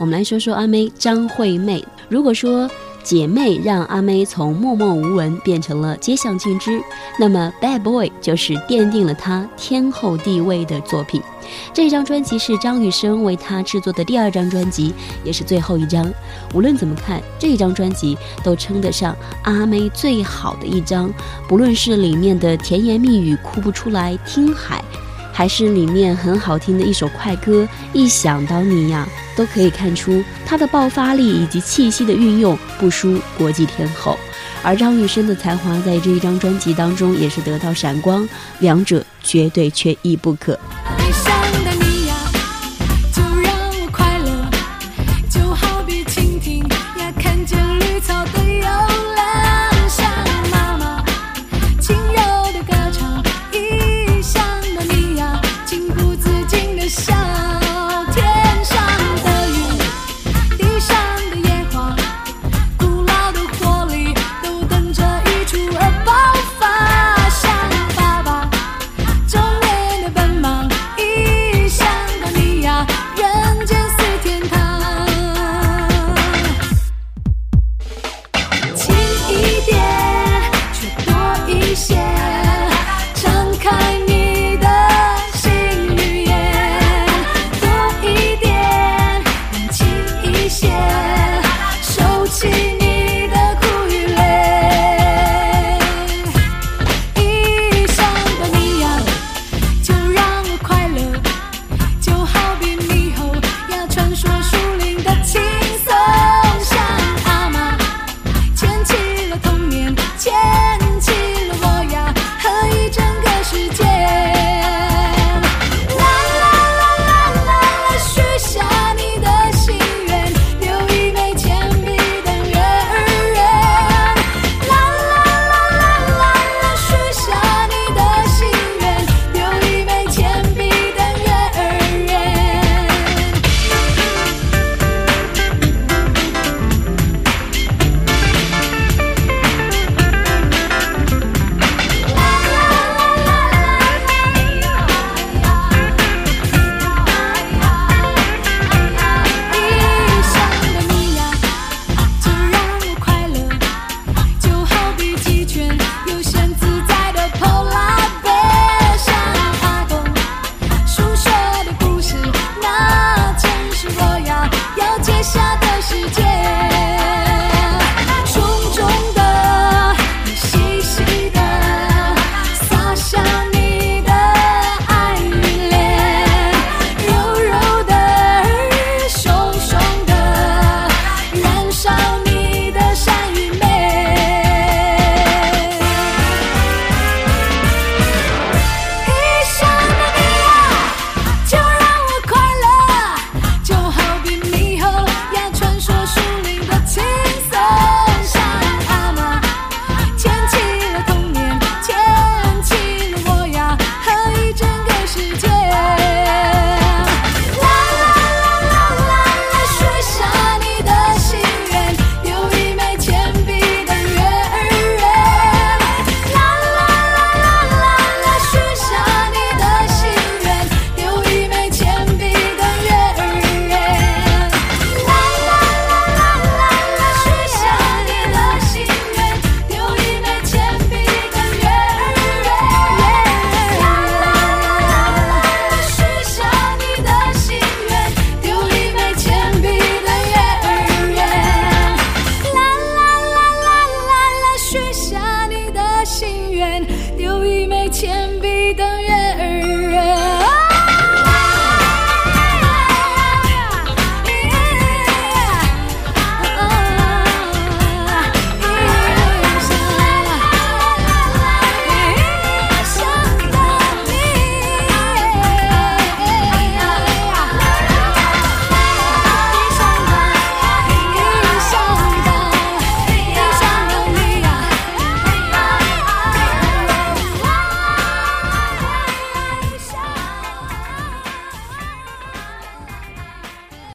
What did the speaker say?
我们来说说阿妹张惠妹。如果说姐妹让阿妹从默默无闻变成了街巷尽知，那么《Bad Boy》就是奠定了她天后地位的作品。这张专辑是张雨生为她制作的第二张专辑，也是最后一张。无论怎么看，这张专辑都称得上阿妹最好的一张。不论是里面的甜言蜜语哭不出来听海，还是里面很好听的一首快歌，一想到你呀。都可以看出他的爆发力以及气息的运用不输国际天后，而张雨生的才华在这一张专辑当中也是得到闪光，两者绝对缺一不可。